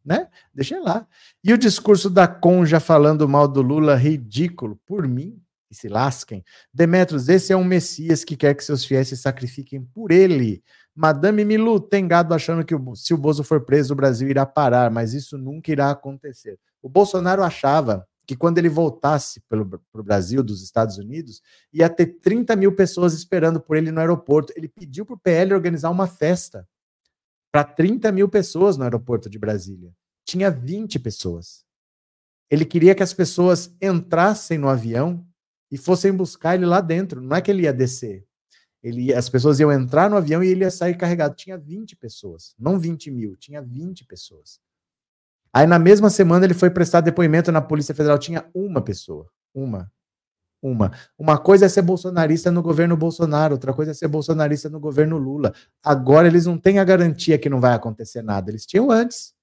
né? Deixa lá. E o discurso da Conja falando mal do Lula, ridículo. Por mim, que se lasquem. Demetros, esse é um Messias que quer que seus fiéis se sacrifiquem por ele. Madame Milu tem gado achando que se o Bozo for preso, o Brasil irá parar, mas isso nunca irá acontecer. O Bolsonaro achava que quando ele voltasse para o Brasil, dos Estados Unidos, ia ter 30 mil pessoas esperando por ele no aeroporto. Ele pediu para o PL organizar uma festa para 30 mil pessoas no aeroporto de Brasília. Tinha 20 pessoas. Ele queria que as pessoas entrassem no avião e fossem buscar ele lá dentro. Não é que ele ia descer. Ele as pessoas iam entrar no avião e ele ia sair carregado. Tinha 20 pessoas, não 20 mil, tinha 20 pessoas. Aí na mesma semana ele foi prestar depoimento na Polícia Federal, tinha uma pessoa, uma. Uma. Uma coisa é ser bolsonarista no governo Bolsonaro, outra coisa é ser bolsonarista no governo Lula. Agora eles não têm a garantia que não vai acontecer nada. Eles tinham antes.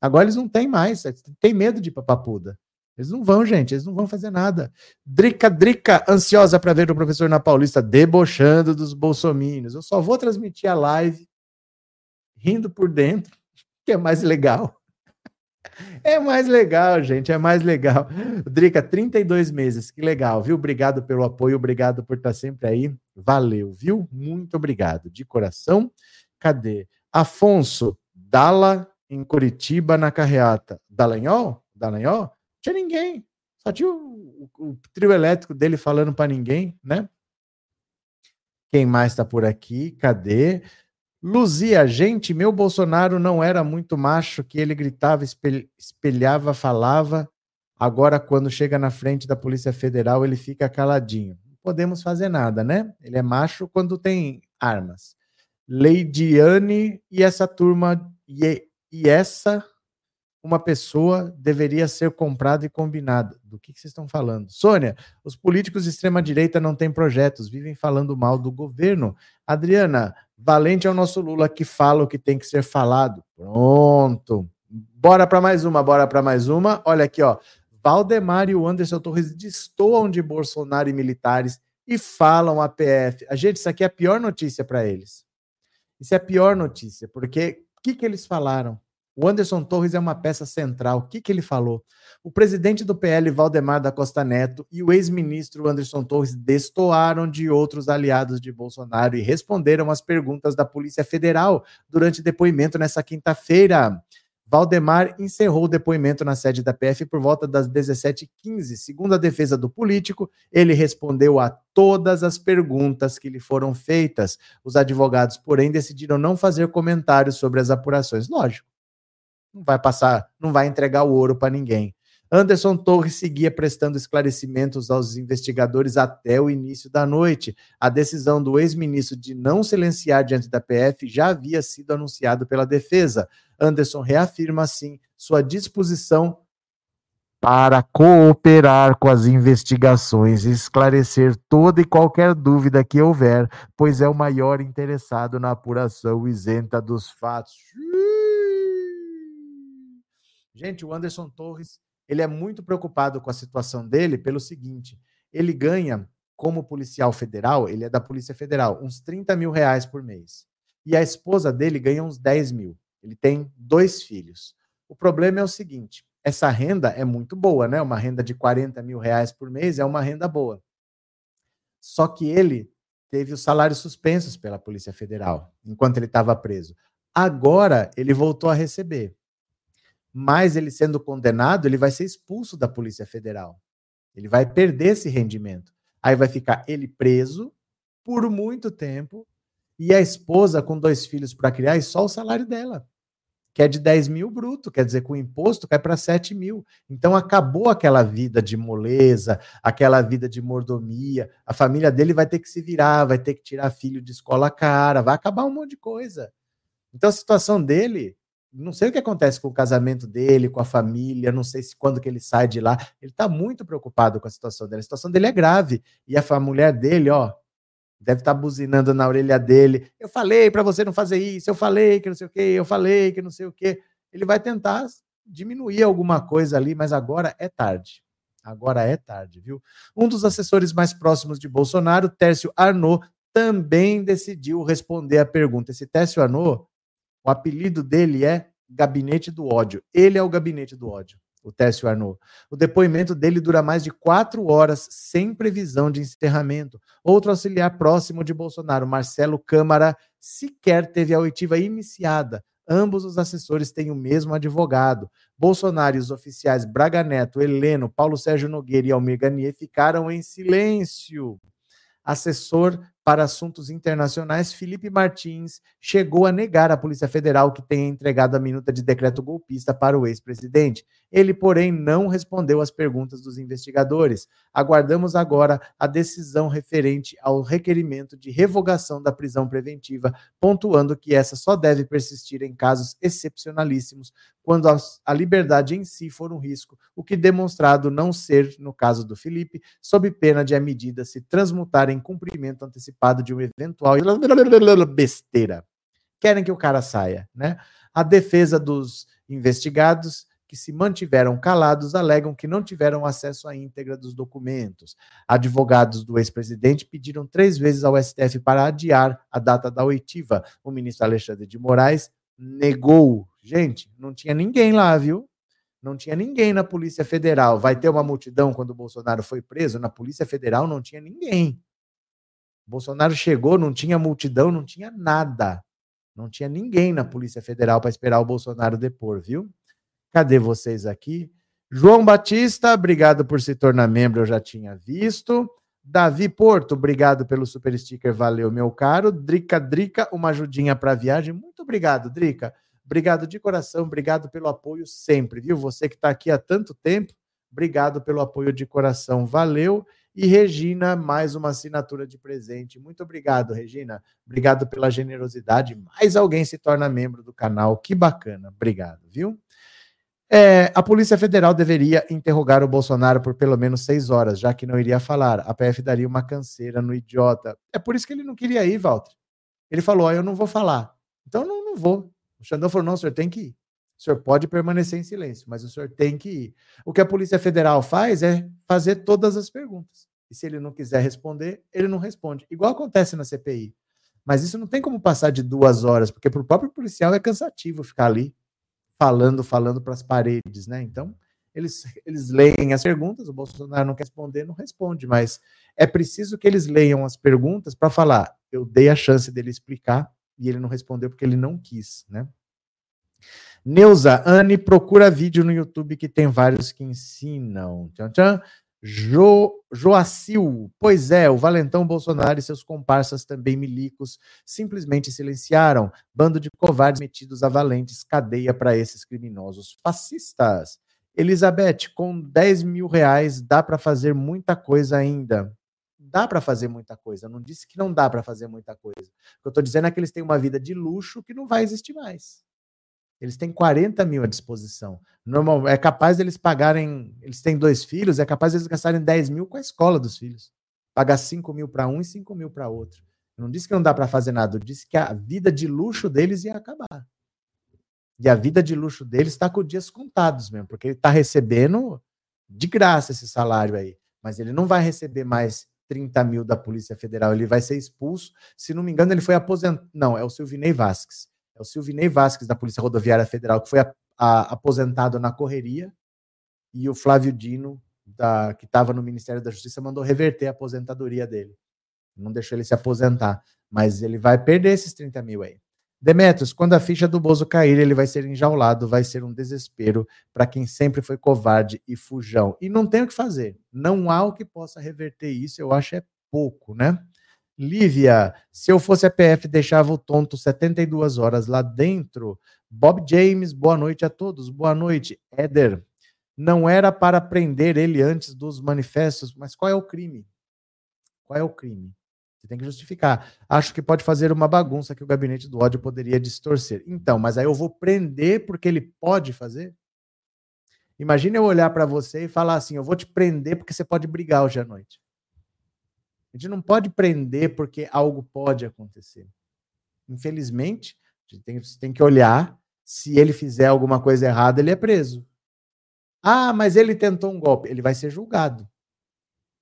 Agora eles não têm mais. Tem medo de papapuda. Eles não vão, gente, eles não vão fazer nada. Drica, Drica, ansiosa para ver o professor na Paulista debochando dos bolsomínios. Eu só vou transmitir a live rindo por dentro, que é mais legal. É mais legal, gente, é mais legal. Drica, 32 meses, que legal, viu? Obrigado pelo apoio, obrigado por estar sempre aí. Valeu, viu? Muito obrigado, de coração. Cadê? Afonso, Dala em Curitiba na carreata. Dallagnol? Dallagnol? Tinha ninguém. Só tinha o, o, o trio elétrico dele falando para ninguém, né? Quem mais está por aqui? Cadê? Luzia, gente, meu Bolsonaro não era muito macho que ele gritava, espelhava, falava. Agora, quando chega na frente da Polícia Federal, ele fica caladinho. podemos fazer nada, né? Ele é macho quando tem armas. Leidiane e essa turma e, e essa uma pessoa deveria ser comprada e combinada. Do que, que vocês estão falando? Sônia, os políticos de extrema-direita não têm projetos, vivem falando mal do governo. Adriana, valente é o nosso Lula que fala o que tem que ser falado. Pronto. Bora para mais uma, bora para mais uma. Olha aqui, ó. Valdemar e o Anderson Torres destoam de Bolsonaro e militares e falam a PF. A gente, isso aqui é a pior notícia para eles. Isso é a pior notícia, porque o que, que eles falaram? O Anderson Torres é uma peça central. O que, que ele falou? O presidente do PL, Valdemar da Costa Neto, e o ex-ministro Anderson Torres destoaram de outros aliados de Bolsonaro e responderam às perguntas da Polícia Federal durante depoimento nessa quinta-feira. Valdemar encerrou o depoimento na sede da PF por volta das 17h15. Segundo a defesa do político, ele respondeu a todas as perguntas que lhe foram feitas. Os advogados, porém, decidiram não fazer comentários sobre as apurações. Lógico, não vai passar, não vai entregar o ouro para ninguém. Anderson Torres seguia prestando esclarecimentos aos investigadores até o início da noite. A decisão do ex-ministro de não silenciar diante da PF já havia sido anunciado pela defesa. Anderson reafirma, assim, sua disposição para cooperar com as investigações e esclarecer toda e qualquer dúvida que houver, pois é o maior interessado na apuração isenta dos fatos. Gente, o Anderson Torres ele é muito preocupado com a situação dele pelo seguinte: ele ganha, como policial federal, ele é da Polícia Federal, uns 30 mil reais por mês. E a esposa dele ganha uns 10 mil. Ele tem dois filhos. O problema é o seguinte: essa renda é muito boa, né? Uma renda de 40 mil reais por mês é uma renda boa. Só que ele teve os salários suspensos pela Polícia Federal enquanto ele estava preso. Agora ele voltou a receber mas ele sendo condenado, ele vai ser expulso da Polícia Federal. Ele vai perder esse rendimento. Aí vai ficar ele preso por muito tempo e a esposa com dois filhos para criar e só o salário dela, que é de 10 mil bruto, quer dizer, com o imposto cai para 7 mil. Então acabou aquela vida de moleza, aquela vida de mordomia. A família dele vai ter que se virar, vai ter que tirar filho de escola cara, vai acabar um monte de coisa. Então a situação dele não sei o que acontece com o casamento dele, com a família, não sei se quando que ele sai de lá. Ele está muito preocupado com a situação dele. A situação dele é grave. E a mulher dele, ó, deve estar tá buzinando na orelha dele. Eu falei para você não fazer isso, eu falei que não sei o quê, eu falei que não sei o quê. Ele vai tentar diminuir alguma coisa ali, mas agora é tarde. Agora é tarde, viu? Um dos assessores mais próximos de Bolsonaro, Tércio Arnaud, também decidiu responder a pergunta. Esse Tércio Arnaud o apelido dele é Gabinete do Ódio. Ele é o Gabinete do Ódio, o Técio Arnaud. O depoimento dele dura mais de quatro horas, sem previsão de encerramento. Outro auxiliar próximo de Bolsonaro, Marcelo Câmara, sequer teve a oitiva iniciada. Ambos os assessores têm o mesmo advogado. Bolsonaro e os oficiais Braga Neto, Heleno, Paulo Sérgio Nogueira e Almir Ganier ficaram em silêncio. Assessor para Assuntos Internacionais, Felipe Martins, chegou a negar à Polícia Federal que tenha entregado a minuta de decreto golpista para o ex-presidente. Ele, porém, não respondeu às perguntas dos investigadores. Aguardamos agora a decisão referente ao requerimento de revogação da prisão preventiva, pontuando que essa só deve persistir em casos excepcionalíssimos, quando a, liberdade em si for um risco, o que demonstrado não ser no caso do Felipe, sob pena de a medida se transmutar em cumprimento antecipado de um eventual besteira. Querem que o cara saia, né? A defesa dos investigados que se mantiveram calados alegam que não tiveram acesso à íntegra dos documentos. Advogados do ex-presidente pediram três vezes ao STF para adiar a data da oitiva. O ministro Alexandre de Moraes negou. Gente, não tinha ninguém lá, viu? Não tinha ninguém na Polícia Federal. Vai ter uma multidão quando o Bolsonaro foi preso? Na Polícia Federal não tinha ninguém. Bolsonaro chegou, não tinha multidão, não tinha nada. Não tinha ninguém na Polícia Federal para esperar o Bolsonaro depor, viu? Cadê vocês aqui? João Batista, obrigado por se tornar membro, eu já tinha visto. Davi Porto, obrigado pelo super sticker, valeu, meu caro. Drica Drica, uma ajudinha para a viagem. Muito obrigado, Drica. Obrigado de coração, obrigado pelo apoio sempre, viu? Você que está aqui há tanto tempo, obrigado pelo apoio de coração, valeu. E Regina, mais uma assinatura de presente. Muito obrigado, Regina. Obrigado pela generosidade. Mais alguém se torna membro do canal. Que bacana. Obrigado, viu? É, a Polícia Federal deveria interrogar o Bolsonaro por pelo menos seis horas, já que não iria falar. A PF daria uma canseira no idiota. É por isso que ele não queria ir, Walter. Ele falou: eu não vou falar. Então não, não vou. O Xandão falou: não, o senhor tem que ir. O senhor pode permanecer em silêncio, mas o senhor tem que ir. O que a Polícia Federal faz é fazer todas as perguntas. E se ele não quiser responder, ele não responde. Igual acontece na CPI. Mas isso não tem como passar de duas horas, porque para o próprio policial é cansativo ficar ali falando, falando para as paredes, né? Então, eles, eles leem as perguntas, o Bolsonaro não quer responder, não responde, mas é preciso que eles leiam as perguntas para falar. Eu dei a chance dele explicar e ele não respondeu porque ele não quis, né? Neuza, Anne, procura vídeo no YouTube que tem vários que ensinam. Tchan, tchan. Jo, Joacil, pois é, o Valentão Bolsonaro e seus comparsas também milicos simplesmente silenciaram. Bando de covardes metidos a valentes, cadeia para esses criminosos fascistas. Elizabeth, com 10 mil reais dá para fazer muita coisa ainda. Dá para fazer muita coisa. Não disse que não dá para fazer muita coisa. O que eu estou dizendo é que eles têm uma vida de luxo que não vai existir mais. Eles têm 40 mil à disposição. Normal, é capaz deles pagarem. Eles têm dois filhos, é capaz deles gastarem 10 mil com a escola dos filhos. Pagar 5 mil para um e 5 mil para outro. Eu não disse que não dá para fazer nada, eu disse que a vida de luxo deles ia acabar. E a vida de luxo deles está com dias contados mesmo, porque ele está recebendo de graça esse salário aí. Mas ele não vai receber mais 30 mil da Polícia Federal, ele vai ser expulso. Se não me engano, ele foi aposentado. Não, é o Silvinei Vasques. O Silvinei Vasques, da Polícia Rodoviária Federal, que foi a, a, aposentado na correria, e o Flávio Dino, da, que estava no Ministério da Justiça, mandou reverter a aposentadoria dele. Não deixou ele se aposentar. Mas ele vai perder esses 30 mil aí. Demetrios, quando a ficha do Bozo cair, ele vai ser enjaulado, vai ser um desespero para quem sempre foi covarde e fujão. E não tem o que fazer. Não há o que possa reverter isso, eu acho é pouco, né? Lívia, se eu fosse a PF, deixava o tonto 72 horas lá dentro. Bob James, boa noite a todos. Boa noite. Éder, não era para prender ele antes dos manifestos, mas qual é o crime? Qual é o crime? Você tem que justificar. Acho que pode fazer uma bagunça que o gabinete do ódio poderia distorcer. Então, mas aí eu vou prender porque ele pode fazer? Imagina eu olhar para você e falar assim: eu vou te prender porque você pode brigar hoje à noite. A gente não pode prender porque algo pode acontecer. Infelizmente, a gente tem, tem que olhar. Se ele fizer alguma coisa errada, ele é preso. Ah, mas ele tentou um golpe. Ele vai ser julgado.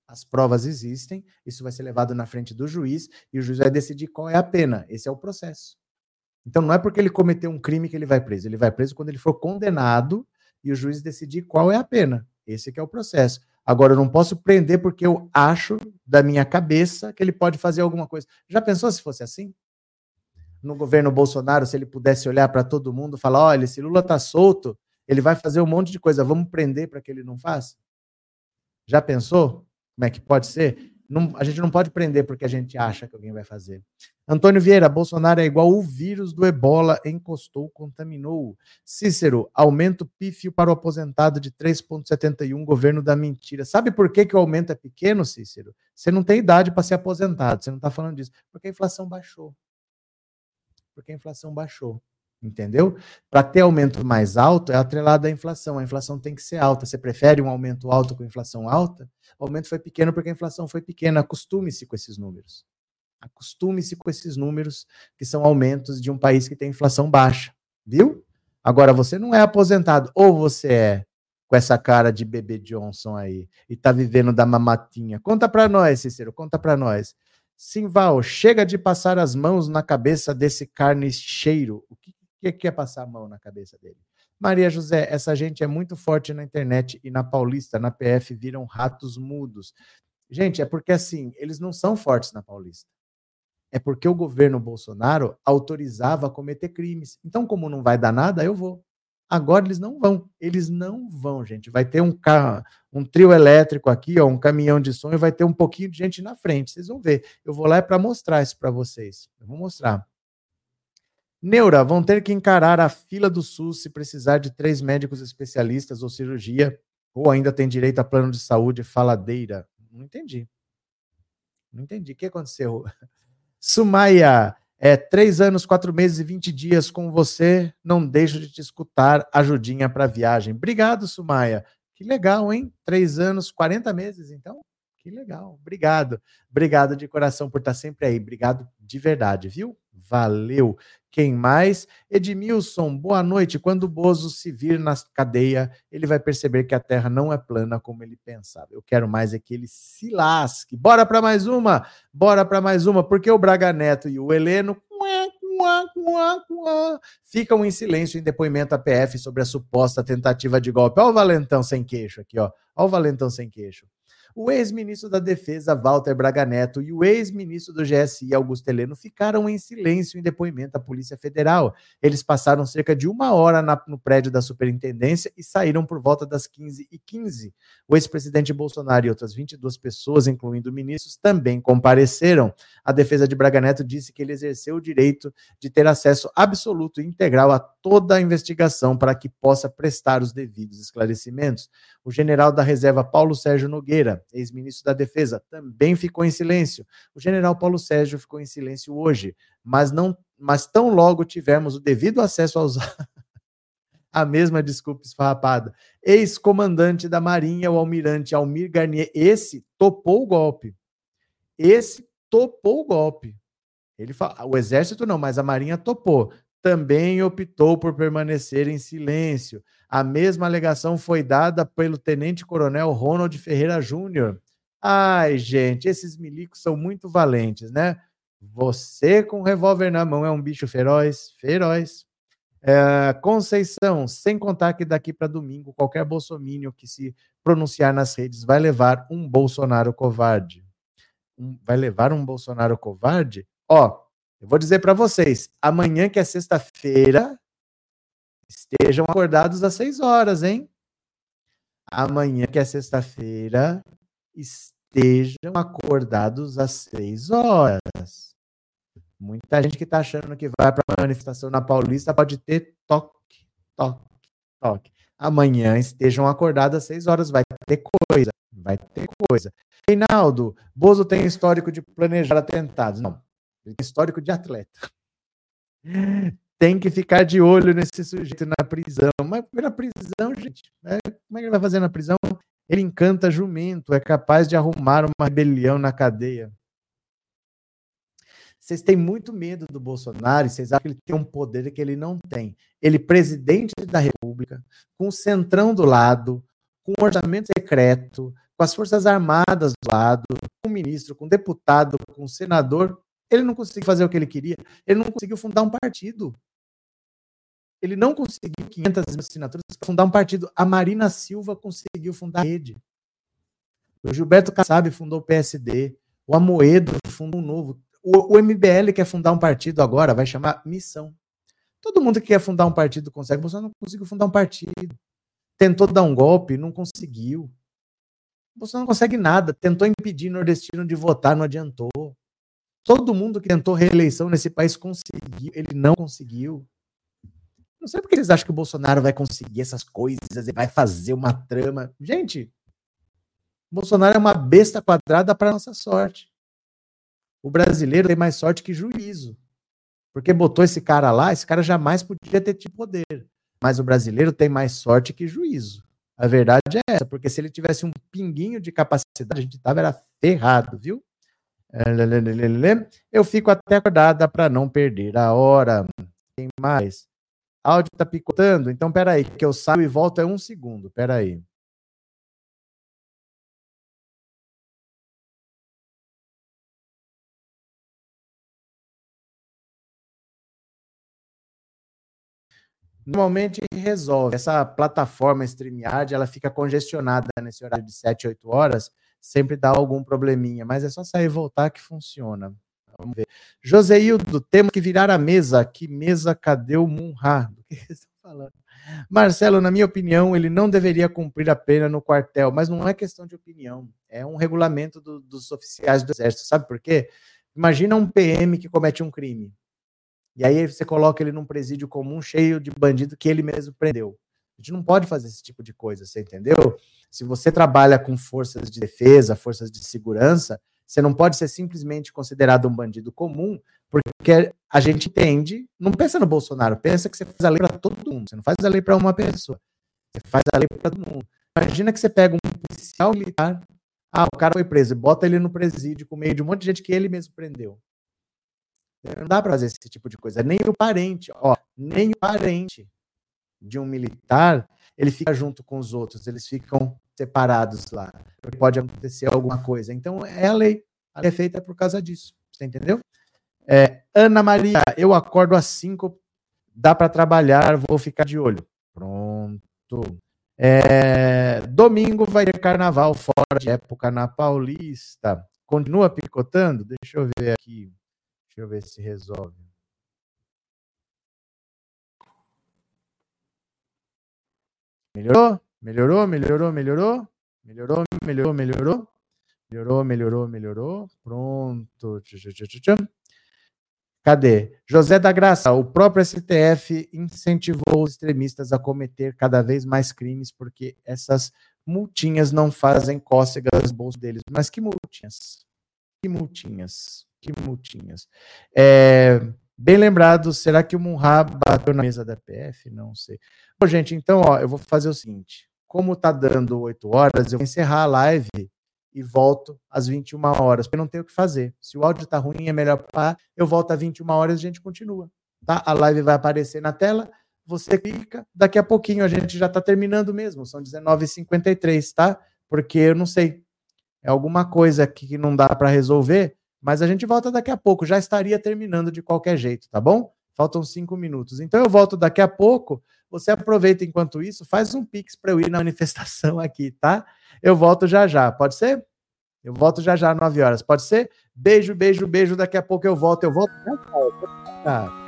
As provas existem, isso vai ser levado na frente do juiz e o juiz vai decidir qual é a pena. Esse é o processo. Então não é porque ele cometeu um crime que ele vai preso. Ele vai preso quando ele for condenado e o juiz decidir qual é a pena. Esse é o processo. Agora, eu não posso prender porque eu acho da minha cabeça que ele pode fazer alguma coisa. Já pensou se fosse assim? No governo Bolsonaro, se ele pudesse olhar para todo mundo e falar: olha, se Lula está solto, ele vai fazer um monte de coisa, vamos prender para que ele não faça? Já pensou? Como é que pode ser? Não, a gente não pode prender porque a gente acha que alguém vai fazer. Antônio Vieira, Bolsonaro é igual o vírus do ebola, encostou, contaminou. Cícero, aumento pífio para o aposentado de 3,71, governo da mentira. Sabe por que, que o aumento é pequeno, Cícero? Você não tem idade para ser aposentado, você não está falando disso. Porque a inflação baixou. Porque a inflação baixou. Entendeu? Para ter aumento mais alto, é atrelado à inflação. A inflação tem que ser alta. Você prefere um aumento alto com inflação alta? O aumento foi pequeno porque a inflação foi pequena. Acostume-se com esses números. Acostume-se com esses números, que são aumentos de um país que tem inflação baixa. Viu? Agora, você não é aposentado, ou você é com essa cara de bebê Johnson aí e tá vivendo da mamatinha. Conta para nós, Cícero, conta para nós. Simval, chega de passar as mãos na cabeça desse carniceiro. O que que quer passar a mão na cabeça dele? Maria José, essa gente é muito forte na internet e na Paulista, na PF, viram ratos mudos. Gente, é porque assim, eles não são fortes na Paulista. É porque o governo Bolsonaro autorizava a cometer crimes. Então, como não vai dar nada, eu vou. Agora eles não vão. Eles não vão, gente. Vai ter um carro, um trio elétrico aqui, ó, um caminhão de som e vai ter um pouquinho de gente na frente. Vocês vão ver. Eu vou lá é para mostrar isso para vocês. Eu vou mostrar. Neura, vão ter que encarar a fila do SUS se precisar de três médicos especialistas ou cirurgia, ou ainda tem direito a plano de saúde faladeira. Não entendi. Não entendi. O que aconteceu? Sumaia, é três anos, quatro meses e vinte dias com você. Não deixo de te escutar. Ajudinha para viagem. Obrigado, Sumaia. Que legal, hein? Três anos, 40 meses, então? Que legal. Obrigado. Obrigado de coração por estar sempre aí. Obrigado de verdade, viu? Valeu. Quem mais? Edmilson, boa noite. Quando o Bozo se vir na cadeia, ele vai perceber que a Terra não é plana como ele pensava. Eu quero mais é que ele se lasque. Bora para mais uma. Bora para mais uma, porque o Braga Neto e o Heleno ficam em silêncio em depoimento à PF sobre a suposta tentativa de golpe. Olha o Valentão sem queixo aqui, ó. Olha o Valentão sem queixo o ex-ministro da Defesa, Walter Braga Neto, e o ex-ministro do GSI, Augusto Heleno, ficaram em silêncio em depoimento à Polícia Federal. Eles passaram cerca de uma hora na, no prédio da superintendência e saíram por volta das 15h15. O ex-presidente Bolsonaro e outras 22 pessoas, incluindo ministros, também compareceram. A defesa de Braga Neto disse que ele exerceu o direito de ter acesso absoluto e integral a toda a investigação para que possa prestar os devidos esclarecimentos. O general da reserva Paulo Sérgio Nogueira, ex-ministro da Defesa, também ficou em silêncio. O general Paulo Sérgio ficou em silêncio hoje, mas não, mas tão logo tivermos o devido acesso aos a mesma desculpa esfarrapada. Ex-comandante da Marinha, o almirante Almir Garnier, esse topou o golpe. Esse topou o golpe. Ele fala, o exército não, mas a Marinha topou também optou por permanecer em silêncio. A mesma alegação foi dada pelo tenente-coronel Ronald Ferreira Júnior. Ai, gente, esses milicos são muito valentes, né? Você com revólver na mão é um bicho feroz, feroz. É, Conceição, sem contar que daqui para domingo, qualquer bolsomínio que se pronunciar nas redes vai levar um Bolsonaro covarde. Um, vai levar um Bolsonaro covarde? Ó, eu vou dizer para vocês, amanhã que é sexta-feira, estejam acordados às seis horas, hein? Amanhã que é sexta-feira, estejam acordados às seis horas. Muita gente que está achando que vai para a manifestação na Paulista pode ter toque, toque, toque. Amanhã estejam acordados às seis horas, vai ter coisa, vai ter coisa. Reinaldo, Bozo tem histórico de planejar atentados. Não, ele tem histórico de atleta. Tem que ficar de olho nesse sujeito na prisão. Mas na prisão, gente, né? como é que ele vai fazer na prisão? Ele encanta jumento, é capaz de arrumar uma rebelião na cadeia. Vocês têm muito medo do Bolsonaro e vocês acham que ele tem um poder que ele não tem. Ele, presidente da República, com o centrão do lado, com o orçamento secreto, com as Forças Armadas do lado, com o ministro, com o deputado, com o senador, ele não conseguiu fazer o que ele queria. Ele não conseguiu fundar um partido. Ele não conseguiu 500 assinaturas para fundar um partido. A Marina Silva conseguiu fundar a rede. O Gilberto Kassab fundou o PSD. O Amoedo fundou um novo. O, o MBL quer fundar um partido agora, vai chamar Missão. Todo mundo que quer fundar um partido consegue. Você não conseguiu fundar um partido. Tentou dar um golpe, não conseguiu. Você não consegue nada. Tentou impedir nordestino de votar, não adiantou. Todo mundo que tentou reeleição nesse país conseguiu, ele não conseguiu. Não sei porque eles acham que o Bolsonaro vai conseguir essas coisas e vai fazer uma trama. Gente, Bolsonaro é uma besta quadrada para nossa sorte. O brasileiro tem mais sorte que juízo. Porque botou esse cara lá, esse cara jamais podia ter tido poder. Mas o brasileiro tem mais sorte que juízo. A verdade é essa, porque se ele tivesse um pinguinho de capacidade, a gente tava era ferrado, viu? Eu fico até acordada para não perder a hora. Quem mais? Áudio tá picotando? Então, peraí, que eu saio e volto é um segundo. Peraí. Normalmente resolve. Essa plataforma StreamYard, ela fica congestionada nesse horário de 7, 8 horas sempre dá algum probleminha, mas é só sair e voltar que funciona. Vamos ver. Joseildo, temos que virar a mesa. Que mesa? Cadê o Munha? Do que você está falando? Marcelo, na minha opinião, ele não deveria cumprir a pena no quartel, mas não é questão de opinião, é um regulamento do, dos oficiais do Exército. Sabe por quê? Imagina um PM que comete um crime. E aí você coloca ele num presídio comum cheio de bandido que ele mesmo prendeu. A gente não pode fazer esse tipo de coisa, você entendeu? Se você trabalha com forças de defesa, forças de segurança, você não pode ser simplesmente considerado um bandido comum, porque a gente entende, não pensa no Bolsonaro, pensa que você faz a lei para todo mundo, você não faz a lei para uma pessoa, você faz a lei para todo mundo. Imagina que você pega um policial militar, ah, o cara foi preso, bota ele no presídio com meio de um monte de gente que ele mesmo prendeu. Não dá para fazer esse tipo de coisa. Nem o parente, ó, nem o parente de um militar, ele fica junto com os outros, eles ficam separados lá, pode acontecer alguma coisa. Então, é a lei. A lei é feita por causa disso. Você entendeu? É, Ana Maria, eu acordo às 5, dá para trabalhar, vou ficar de olho. Pronto. É, domingo vai ter carnaval fora de época na Paulista. Continua picotando? Deixa eu ver aqui. Deixa eu ver se resolve. Melhorou? Melhorou, melhorou, melhorou? Melhorou, melhorou, melhorou? Melhorou, melhorou, melhorou. Pronto. Cadê? José da Graça, o próprio STF incentivou os extremistas a cometer cada vez mais crimes porque essas multinhas não fazem cócegas no bolso deles. Mas que multinhas? Que multinhas? Que multinhas? É, bem lembrado, será que o Munha bateu na mesa da PF? Não sei. Bom, gente, então, ó, eu vou fazer o seguinte. Como tá dando 8 horas, eu vou encerrar a live e volto às 21 horas, porque não tenho o que fazer. Se o áudio tá ruim, é melhor parar. Eu volto às 21 horas e a gente continua. Tá? A live vai aparecer na tela, você clica, daqui a pouquinho a gente já está terminando mesmo, são 19h53, tá? Porque eu não sei, é alguma coisa que não dá para resolver, mas a gente volta daqui a pouco, já estaria terminando de qualquer jeito, tá bom? Faltam cinco minutos. Então eu volto daqui a pouco. Você aproveita enquanto isso, faz um pix para eu ir na manifestação aqui, tá? Eu volto já já, pode ser? Eu volto já já, 9 horas, pode ser? Beijo, beijo, beijo. Daqui a pouco eu volto. Eu volto. Ah,